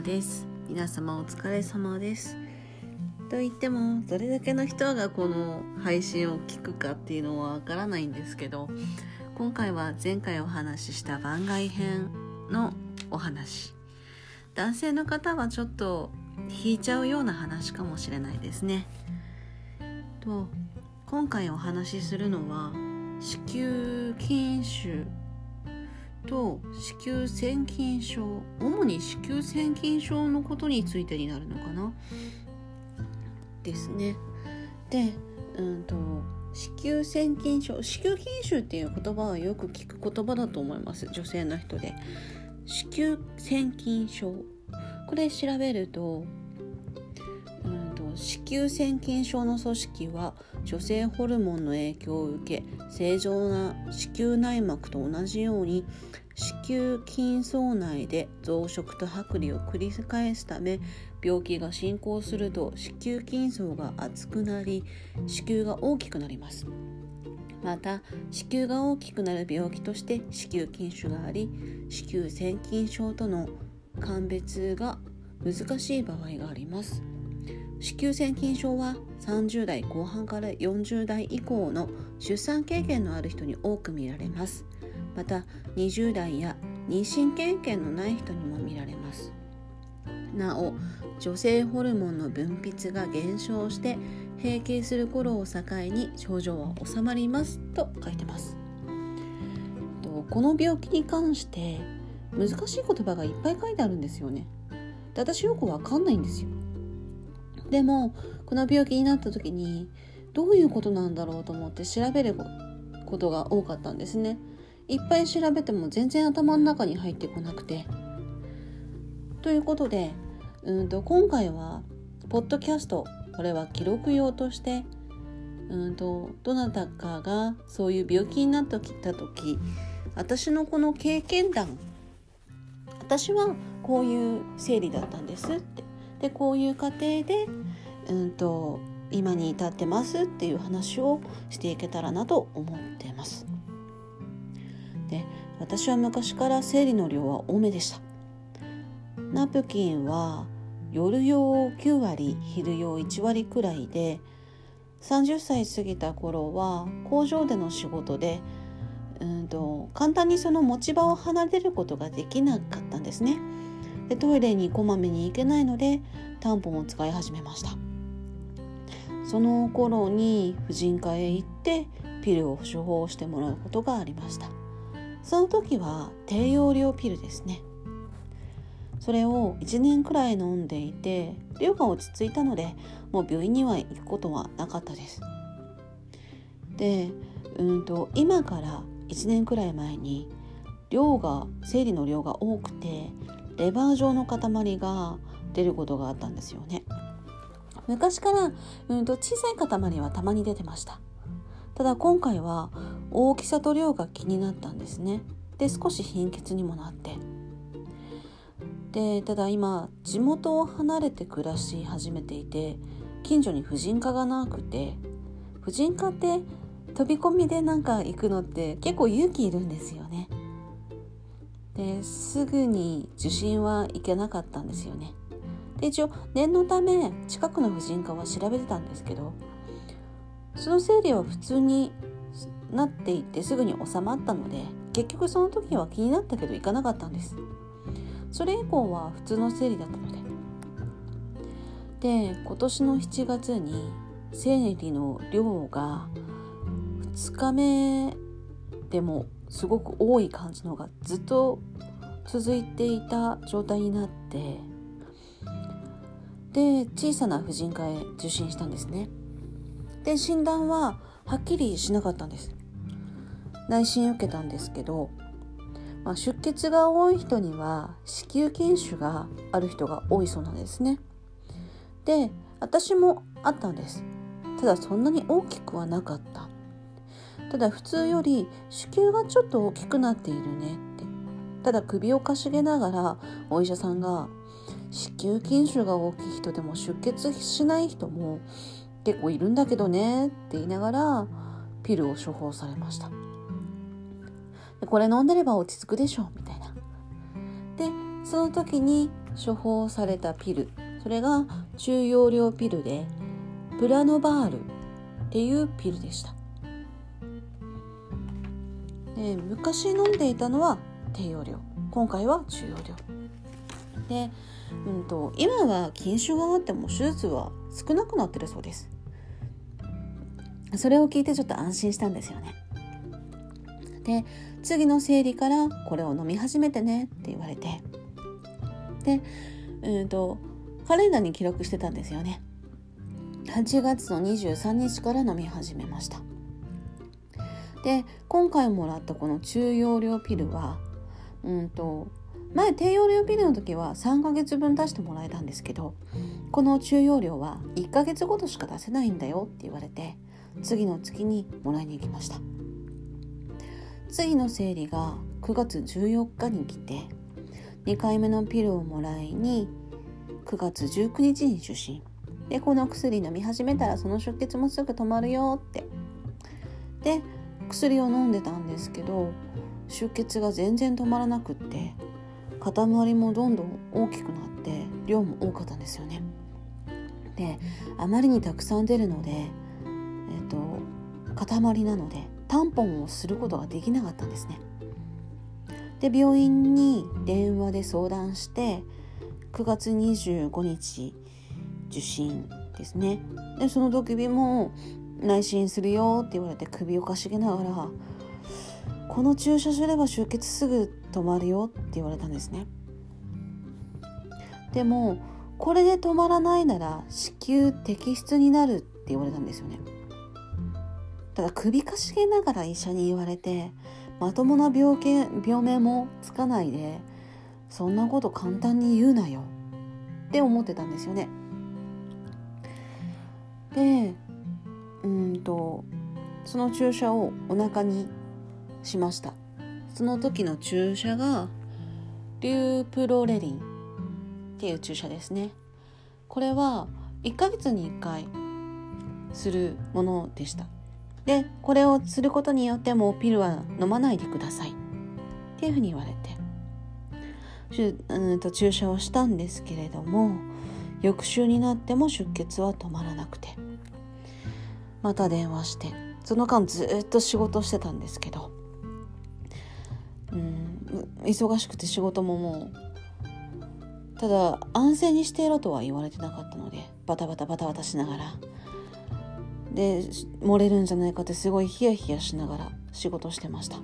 もです。皆様お疲れ様です。と言ってもどれだけの人がこの配信を聞くかっていうのはわからないんですけど今回は前回お話しした番外編のお話。男性の方はちょっと引いちゃうような話かもしれないですね。と今回お話しするのは子宮筋腫と子宮腺筋症主に子宮腺筋症のことについてになるのかな？ですね。でうんと子宮腺筋症子宮筋腫っていう言葉はよく聞く言葉だと思います。女性の人で。子宮腺筋症。これ調べると子宮腺筋症の組織は女性ホルモンの影響を受け正常な子宮内膜と同じように子宮筋層内で増殖と剥離を繰り返すため病気が進行すると子宮筋層が厚くなり子宮が大きくなりますまた子宮が大きくなる病気として子宮筋腫があり子宮腺筋症との鑑別が難しい場合があります子宮腺筋症は30代後半から40代以降の出産経験のある人に多く見られます。また20代や妊娠経験のない人にも見られます。なお女性ホルモンの分泌が減少して閉経する頃を境に症状は治まりますと書いてます。この病気に関して難しい言葉がいっぱい書いてあるんですよね。で私よくわかんないんですよ。でもこの病気になった時にどういうことなんだろうと思って調べることが多かったんですね。いっぱい調べても全然頭の中に入ってこなくて。ということでうんと今回はポッドキャストこれは記録用としてうんとどなたかがそういう病気になってきた時私のこの経験談私はこういう生理だったんですってでこういう過程で、うんと、今に至ってますっていう話をしていけたらなと思ってます。で私は昔から生理の量は多めでした。ナプキンは夜用9割昼用1割くらいで30歳過ぎた頃は工場での仕事でうんと簡単にその持ち場を離れることができなかったんですね。でトイレにこまめに行けないのでタンポンを使い始めました。その頃に婦人科へ行ってピルを処方してもらうことがありました。その時は低用量ピルですね。それを1年くらい飲んでいて量が落ち着いたのでもう病院には行くことはなかったです。でうんと今から1年くらい前に量が生理の量が多くてレバー状の塊が出ることがあったんですよね。昔から、うん、と小さい塊はたまに出てました。ただ今回は大きさと量が気になったんですね。で少し貧血にもなって。でただ今地元を離れて暮らし始めていて近所に婦人科がなくて婦人科って飛び込みでなんか行くのって結構勇気いるんですよね。ですぐに受診は行けなかったんですよね。で一応念のため近くの婦人科は調べてたんですけどその生理は普通になっていってすぐに収まったので結局その時は気になったけど行かなかったんです。それ以降は普通の生理だったので。で今年の7月に生理の量が2日目でもすごく多い感じのがずっと続いていた状態になってで小さな婦人科へ受診したんですね。で診断ははっきりしなかったんです。内診受けたんですけど、まあ、出血が多い人には子宮筋腫がある人が多いそうなんですね。で私もあったんです。ただそんなに大きくはなかった。ただ普通より子宮がちょっと大きくなっているねって。ただ首をかしげながらお医者さんが子宮筋腫が大きい人でも出血しない人も結構いるんだけどねって言いながらピルを処方されました。これ飲んでれば落ち着くでしょみたいな。でその時に処方されたピル。それが中容量ピルでプラノバールっていうピルでした。で昔飲んでいたのは低用量。今回は中容量。で、うんと、今は禁酒があっても手術は少なくなってるそうです。それを聞いてちょっと安心したんですよね。で次の生理からこれを飲み始めてねって言われて。でうんとカレンダーに記録してたんですよね。8月の23日から飲み始めました。で今回もらったこの中容量ピルはうんと前低用量ピルの時は3ヶ月分出してもらえたんですけどこの中容量は1ヶ月ごとしか出せないんだよって言われて次の月にもらいに行きました。次の生理が9月14日に来て2回目のピルをもらいに9月19日に受診でこの薬飲み始めたらその出血もすぐ止まるよって。で薬を飲んでたんですけど出血が全然止まらなくって塊もどんどん大きくなって量も多かったんですよね。であまりにたくさん出るのでえっ、と塊なのでタンポンをすることができなかったんですね。で病院に電話で相談して9月25日受診ですね。でその時も内診するよって言われて首をかしげながらこの注射すれば出血すぐ止まるよって言われたんですね。でもこれで止まらないなら子宮摘出になるって言われたんですよね。ただ首かしげながら医者に言われてまともな病気病名もつかないでそんなこと簡単に言うなよって思ってたんですよね。でうんとその注射をお腹にしました。その時の注射がリュープロレリンっていう注射ですね。これは1ヶ月に1回するものでした。でこれをすることによってもピルは飲まないでください。っていうふうに言われて。うんと注射をしたんですけれども翌週になっても出血は止まらなくて。また電話してその間ずっと仕事してたんですけど。うん忙しくて仕事ももうただ安静にしていろとは言われてなかったのでバタバタバタバタしながら。で漏れるんじゃないかってすごいヒヤヒヤしながら仕事してました。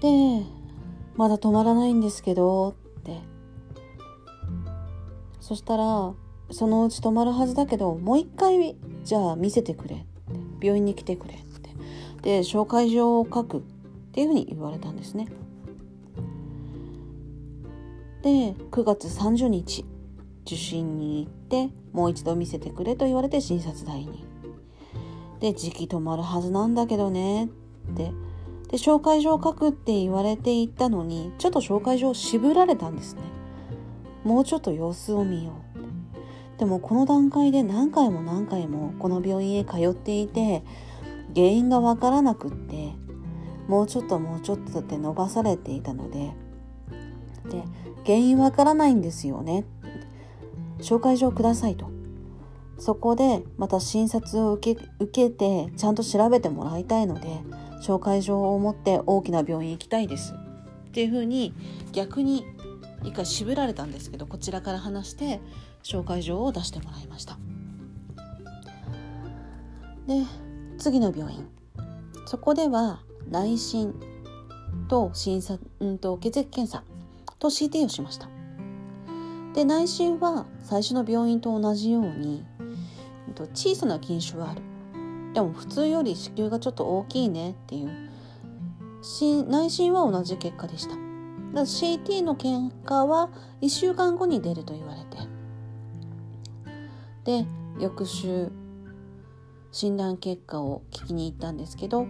でまだ止まらないんですけどって。そしたらそのうち止まるはずだけどもう一回じゃあ見せてくれって。病院に来てくれって。で紹介状を書くっていうふうに言われたんですね。で9月30日受診に行ってもう一度見せてくれと言われて診察台に。で時期止まるはずなんだけどねって。で紹介状を書くって言われていたのにちょっと紹介状を渋られたんですね。もうちょっと様子を見よう。でもこの段階で何回も何回もこの病院へ通っていて原因がわからなくってもうちょっともうちょっとって伸ばされていたのでで原因わからないんですよね。紹介状くださいと。そこでまた診察を受け受けてちゃんと調べてもらいたいので紹介状を持って大きな病院行きたいです。っていうふうに逆に一回渋られたんですけどこちらから話して紹介状を出してもらいました。で次の病院。そこでは内診と診察、うんと血液検査と CT をしました。で内診は最初の病院と同じように小さな筋腫はある。でも普通より子宮がちょっと大きいねっていう。内診は同じ結果でした。CT の結果は1週間後に出ると言われて。で翌週診断結果を聞きに行ったんですけど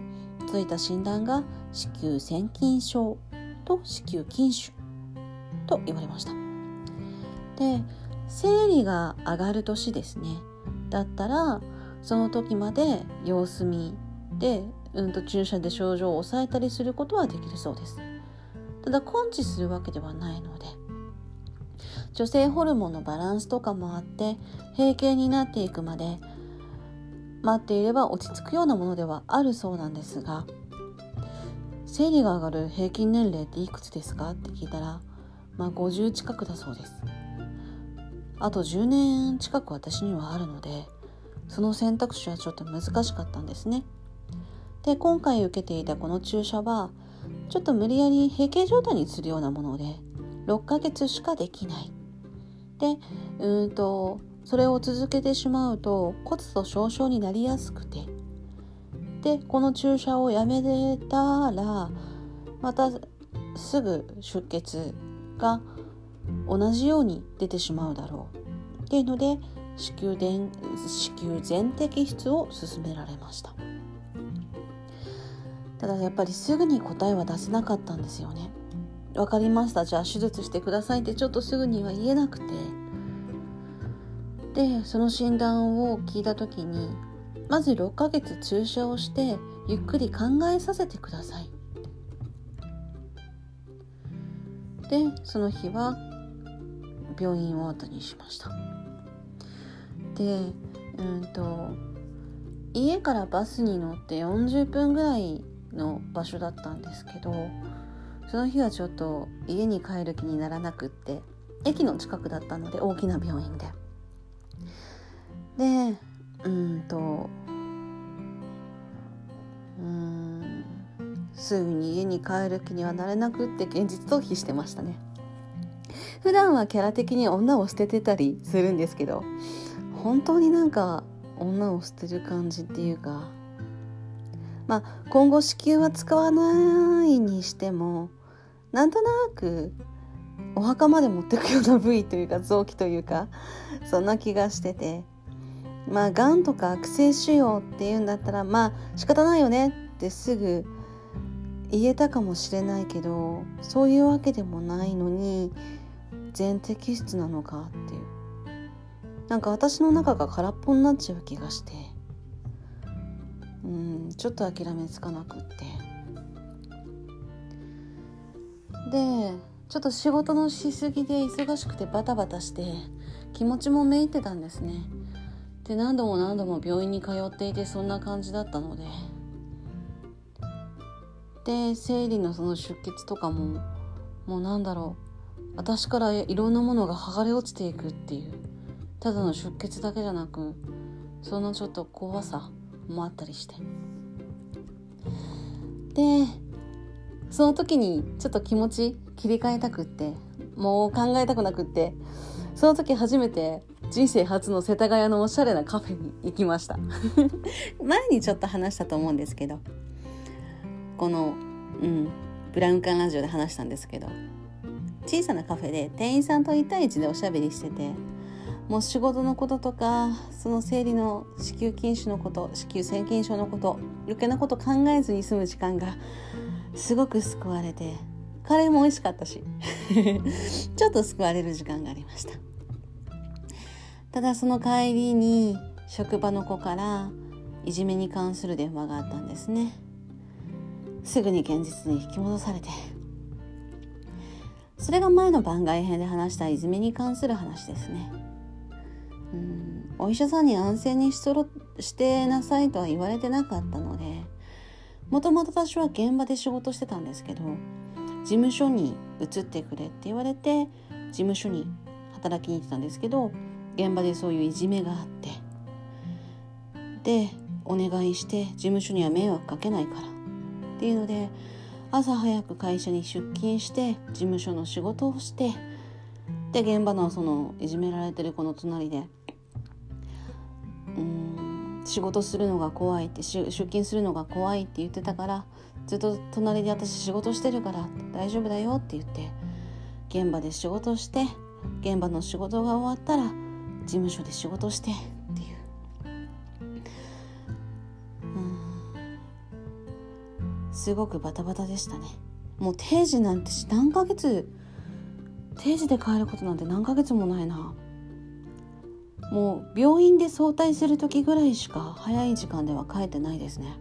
ついた診断が子宮腺筋症と子宮筋腫と言われました。で生理が上がる年ですね。だったらその時まで様子見で、うん、と注射で症状を抑えたりすることはできるそうです。ただ根治するわけではないので女性ホルモンのバランスとかもあって閉経になっていくまで待っていれば落ち着くようなものではあるそうなんですが生理が上がる平均年齢っていくつですか？って聞いたらまあ50近くだそうです。あと10年近く私にはあるのでその選択肢はちょっと難しかったんですね。で今回受けていたこの注射はちょっと無理やり閉経状態にするようなもので6ヶ月しかできない。でうんとそれを続けてしまうと骨粗しょう症になりやすくて。でこの注射をやめたらまたすぐ出血が同じように出てしまうだろう。っていうので子宮電子宮全摘出を勧められました。ただやっぱりすぐに答えは出せなかったんですよね。分かりました。じゃあ手術してくださいってちょっとすぐには言えなくて。でその診断を聞いた時にまず6ヶ月注射をしてゆっくり考えさせてください。でその日は病院を後にしました。でうんと家からバスに乗って40分ぐらいの場所だったんですけどその日はちょっと家に帰る気にならなくって駅の近くだったので大きな病院で。でうんとうんすぐに家に帰る気にはなれなくって現実逃避してましたね。普段はキャラ的に女を捨ててたりするんですけど本当になんか女を捨てる感じっていうかまあ今後子宮は使わないにしてもなんとなくお墓まで持ってくような部位というか臓器というかそんな気がしてて。まあがんとか悪性腫瘍っていうんだったらまあ仕方ないよねってすぐ言えたかもしれないけどそういうわけでもないのに全摘出なのかっていう。なんか私の中が空っぽになっちゃう気がして。うんちょっと諦めつかなくって。でちょっと仕事のしすぎで忙しくてバタバタして気持ちもめいってたんですね。で何度も何度も病院に通っていてそんな感じだったので。で生理のその出血とかももうなんだろう。私からいろんなものが剥がれ落ちていくっていう。ただの出血だけじゃなくそのちょっと怖さもあったりして。でその時にちょっと気持ち切り替えたくってもう考えたくなくってその時初めて人生初の世田谷のおしゃれなカフェに行きました。前にちょっと話したと思うんですけどこのうんブラウン管ラジオで話したんですけど小さなカフェで店員さんと1対1でおしゃべりしててもう仕事のこととかその生理の子宮筋腫のこと子宮腺筋症のこと余計なこと考えずに済む時間がすごく救われてカレーも美味しかったし ちょっと救われる時間がありました。ただその帰りに職場の子からいじめに関する電話があったんですね。すぐに現実に引き戻されて。それが前の番外編で話したいじめに関する話ですね。うんお医者さんに安静にしとろしてなさいとは言われてなかったのでもともと私は現場で仕事してたんですけど事務所に移ってくれって言われて事務所に働きに行ってたんですけど現場でそういういじめがあって。でお願いして事務所には迷惑かけないから。っていうので朝早く会社に出勤して事務所の仕事をしてで現場のそのいじめられてる子の隣で仕事するのが怖いって出勤するのが怖いって言ってたからずっと隣で私仕事してるから大丈夫だよって言って現場で仕事して現場の仕事が終わったら事務所で仕事してっていう。うすごくバタバタでしたね。もう定時なんて何ヶ月定時で帰ることなんて何ヶ月もないな。もう病院で早退する時ぐらいしか早い時間では帰ってないですね。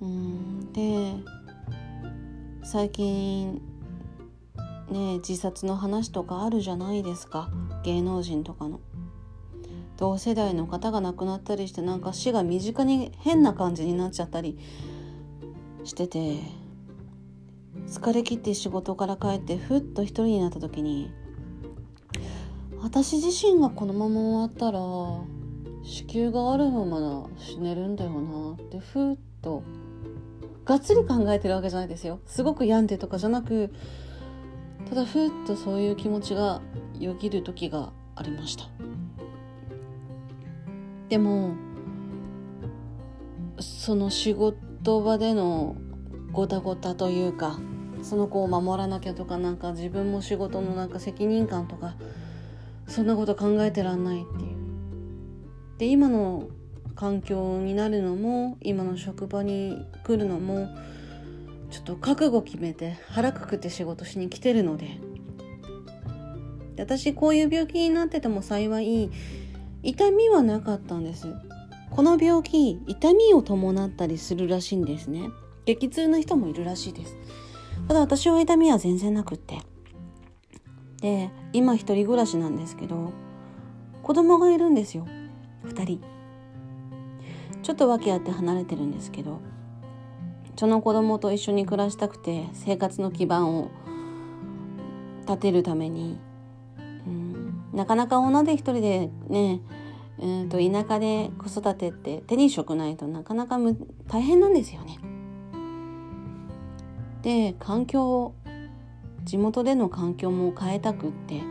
うん。で最近ね自殺の話とかあるじゃないですか。芸能人とかの。同世代の方が亡くなったりしてなんか死が身近に変な感じになっちゃったりしてて疲れ切って仕事から帰ってふっと一人になった時に私自身がこのまま終わったら子宮があるまま死ねるんだよなってふっとがっつり考えてるわけじゃないですよ。すごく病んでとかじゃなくただふっとそういう気持ちがよぎる時がありました。でもその仕事場でのごたごたというかその子を守らなきゃとかなんか自分も仕事のなんか責任感とかそんなこと考えてらんないっていう。で今の環境になるのも今の職場に来るのもちょっと覚悟決めて腹くくって仕事しに来てるので。で私こういう病気になってても幸い痛みはなかったんです。この病気痛みを伴ったりするらしいんですね。激痛の人もいるらしいです。ただ私は痛みは全然なくって。で今一人暮らしなんですけど子供がいるんですよ2人ちょっと訳あって離れてるんですけどその子供と一緒に暮らしたくて生活の基盤を立てるために、うん、なかなか女で一人でねうんと田舎で子育てって手に職ないとなかなか大変なんですよね。で環境地元での環境も変えたくって。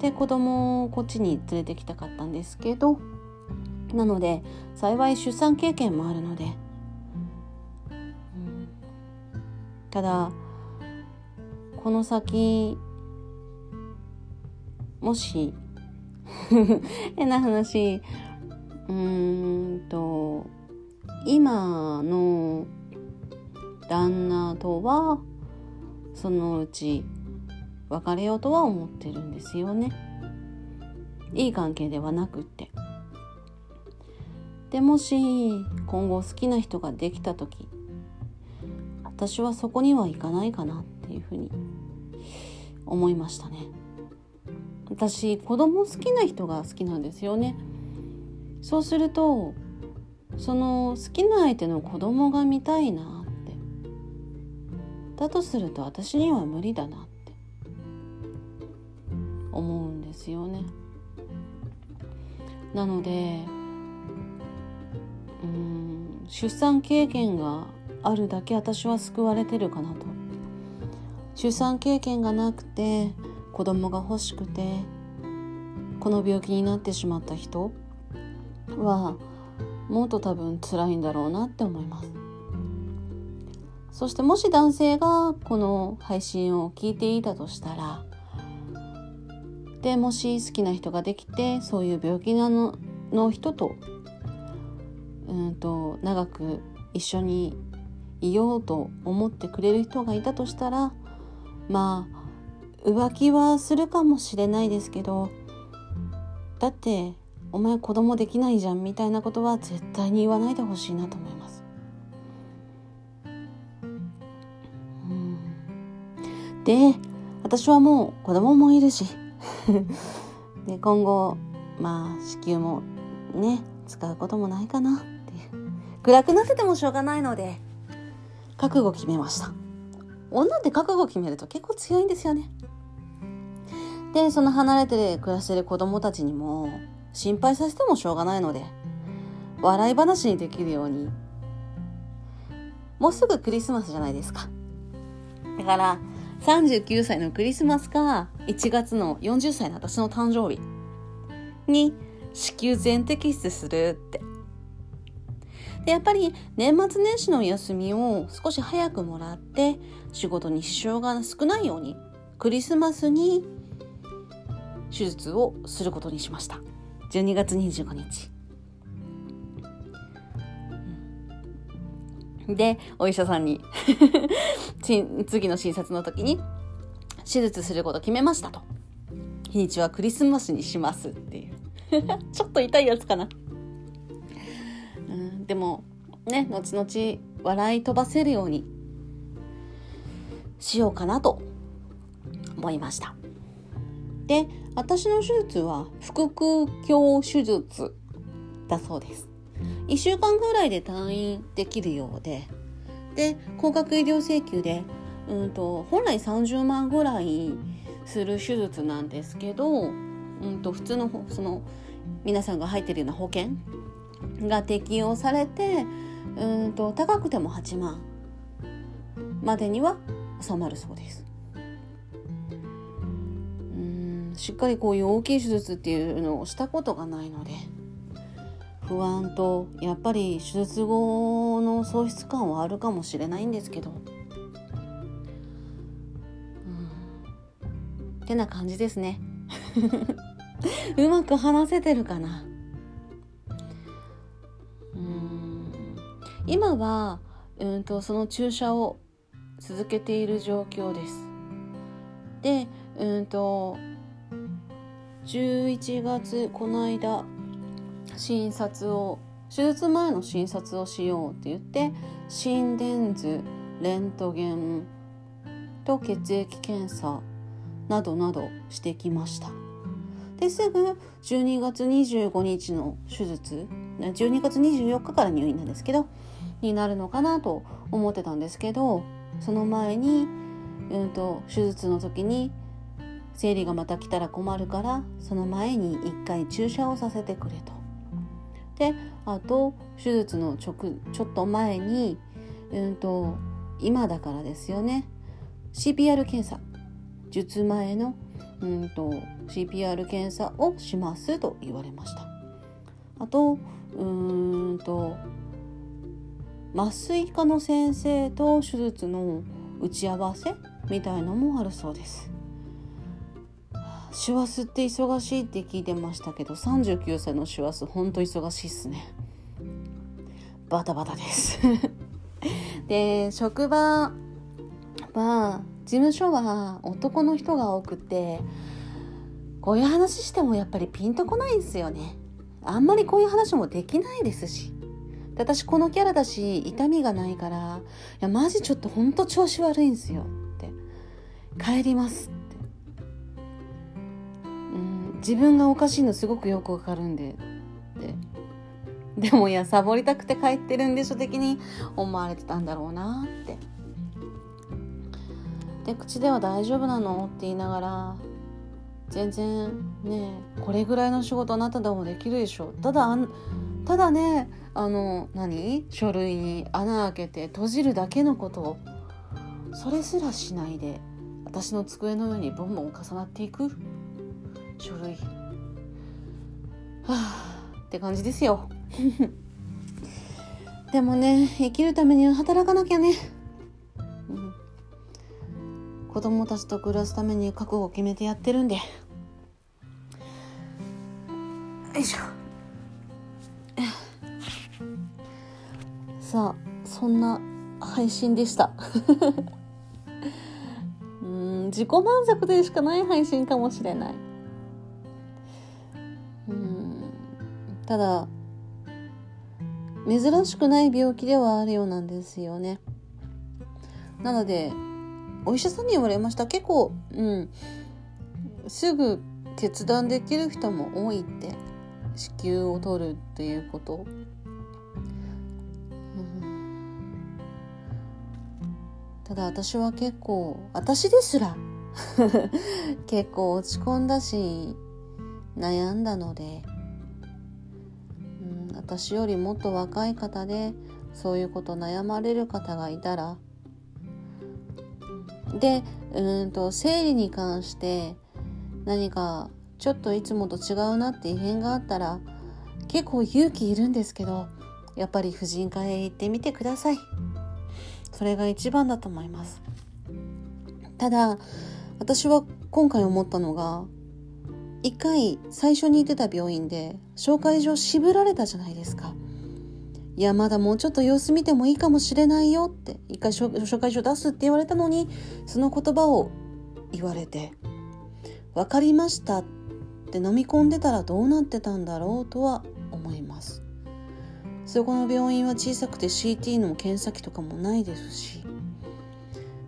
で子供をこっちに連れてきたかったんですけどなので幸い出産経験もあるので、ただこの先もし 変な話うーんと今の旦那とはそのうち別れようとは思ってるんですよね。いい関係ではなくって。でもし今後好きな人ができた時私はそこには行かないかなっていうふうに思いましたね。私子供好きな人が好きなんですよね。そうするとその好きな相手の子供が見たいなだとすると私には無理だなって思うんですよね。なのでうん出産経験があるだけ私は救われてるかなと。出産経験がなくて子供が欲しくてこの病気になってしまった人はもっと多分辛いんだろうなって思います。そしてもし男性がこの配信を聞いていたとしたらでもし好きな人ができてそういう病気なのの人とうんと長く一緒にいようと思ってくれる人がいたとしたらまあ浮気はするかもしれないですけどだってお前子供できないじゃんみたいなことは絶対に言わないでほしいなと思います。で私はもう子供もいるし。で今後まあ子宮もね使うこともないかな。って暗くなっててもしょうがないので覚悟決めました。女って覚悟決めると結構強いんですよね。でその離れて暮らしてる子供たちにも心配させてもしょうがないので笑い話にできるように。もうすぐクリスマスじゃないですか。だから39歳のクリスマスか1月の40歳の私の誕生日に子宮全摘出するって。でやっぱり年末年始の休みを少し早くもらって仕事に支障が少ないようにクリスマスに手術をすることにしました。12月25日でお医者さんに 次の診察の時に手術すること決めましたと。日にちはクリスマスにしますっていう。ちょっと痛いやつかな。うんでもね後々笑い飛ばせるようにしようかなと思いました。で私の手術は腹腔鏡手術だそうです。1週間ぐらいで退院できるようでで高額医療請求でうんと本来30万ぐらいする手術なんですけど、うんと普通のその皆さんが入ってるような保険が適用されてうんと高くても8万までには収まるそうです。うんしっかりこういう大きい手術っていうのをしたことがないので不安とやっぱり手術後の喪失感はあるかもしれないんですけど。ってな感じですね。うまく話せてるかな。うん。今はうんとその注射を続けている状況です。でうんと11月この間診察を手術前の診察をしようって言って心電図レントゲンと血液検査などなどしてきましたですぐ12月25日の手術12月24日から入院なんですけどになるのかなと思ってたんですけどその前に、うんと、手術の時に生理がまた来たら困るからその前に1回注射をさせてくれと。であと手術の直ちょっと前に、うんと今だからですよね。CPR 検査。術前のうんと CPR 検査をしますと言われました。あとうんと麻酔科の先生と手術の打ち合わせみたいのもあるそうです。師走って忙しいって聞いてましたけど39歳の師走ほんと忙しいっすね。バタバタです。で職場は事務所は男の人が多くてこういう話してもやっぱりピンとこないんすよね。あんまりこういう話もできないですし。私このキャラだし痛みがないからいやマジちょっとほんと調子悪いんすよって。帰ります。自分がおかしいのすごくよくわかるんで。ってでもいやサボりたくて帰ってるんでしょ的に思われてたんだろうなって。で口では大丈夫なのって言いながら全然ねこれぐらいの仕事あなたでもできるでしょ。ただただねあの何？書類に穴開けて閉じるだけのことを。それすらしないで私の机の上にボンボン重なっていく。書類。はあって感じですよ。でもね生きるためには働かなきゃね。子供たちと暮らすために覚悟を決めてやってるんで。よいしょ。さあそんな配信でした。うん自己満足でしかない配信かもしれない。うん。ただ珍しくない病気ではあるようなんですよね。なのでお医者さんに言われました。結構うん。すぐ決断できる人も多いって子宮を取るっていうこと、うん、ただ私は結構私ですら 結構落ち込んだし悩んだので、うん、私よりもっと若い方でそういうこと悩まれる方がいたらでうんと生理に関して何かちょっといつもと違うなって異変があったら結構勇気いるんですけどやっぱり婦人科へ行ってみてください。それが一番だと思います。ただ私は今回思ったのが一回最初に行ってた病院で紹介状渋られたじゃないですかいや、まだもうちょっと様子見てもいいかもしれないよって、一回紹介状出すって言われたのに、その言葉を言われて、分かりましたって飲み込んでたらどうなってたんだろうとは思います。そこの病院は小さくて CT の検査機とかもないですし、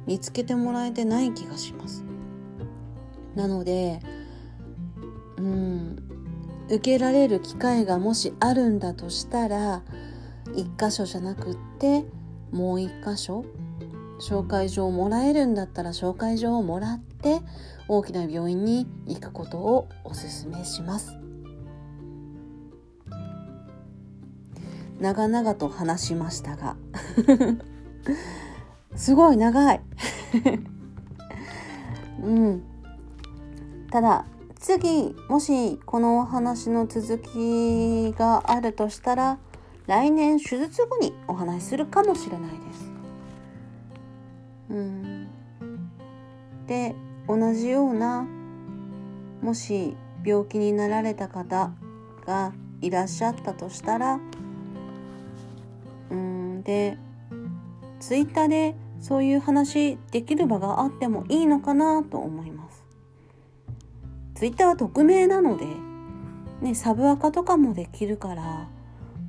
見つけてもらえてない気がします。なのでうん。受けられる機会がもしあるんだとしたら1箇所じゃなくってもう1箇所紹介状をもらえるんだったら紹介状をもらって大きな病院に行くことをおすすめします。長々と話しましたが。すごい長い。うん。ただ次もしこのお話の続きがあるとしたら来年手術後にお話しするかもしれないです。うん、で同じようなもし病気になられた方がいらっしゃったとしたらうんでツイッターでそういう話できる場があってもいいのかなと思います。ツイッターは匿名なので、ね、サブアカとかもできるから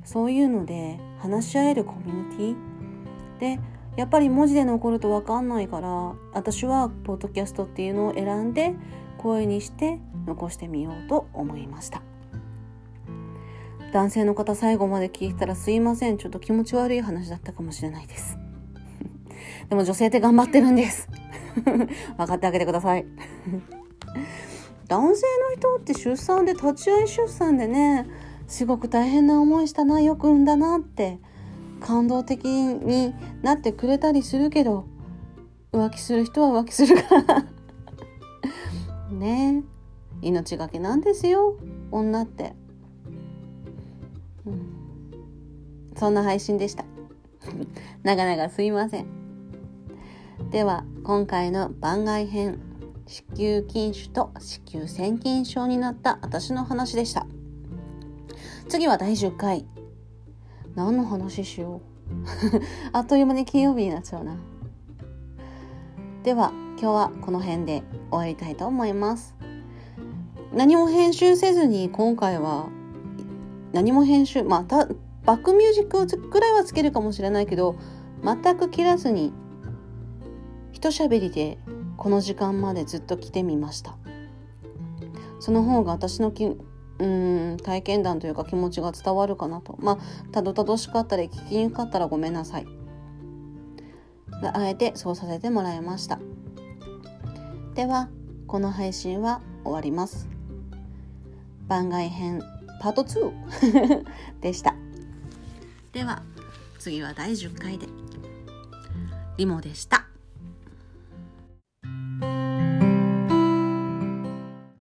そういうので話し合えるコミュニティ。でやっぱり文字で残ると分かんないから私はポッドキャストっていうのを選んで声にして残してみようと思いました。男性の方最後まで聞いたらすいません。ちょっと気持ち悪い話だったかもしれないです。でも女性って頑張ってるんです。分かってあげてください。男性の人って出産で立ち会い出産でねすごく大変な思いしたなよく産んだなって感動的になってくれたりするけど浮気する人は浮気するから。ね。命がけなんですよ女って、うん、そんな配信でした。長々すいません。では今回の番外編。子宮筋腫と子宮腺筋症になった私の話でした。次は第10回。何の話しよう。あっという間に金曜日になっちゃうな。では今日はこの辺で終わりたいと思います。何も編集せずに今回は何も編集またバックミュージックくらいはつけるかもしれないけど全く切らずに一喋りでこの時間までずっと来てみました。その方が私のきうん体験談というか気持ちが伝わるかなと。まあたどたどしかったり聞きにくかったらごめんなさい。あえてそうさせてもらいました。ではこの配信は終わります。番外編パート2 でした。では次は第10回で。リモでした。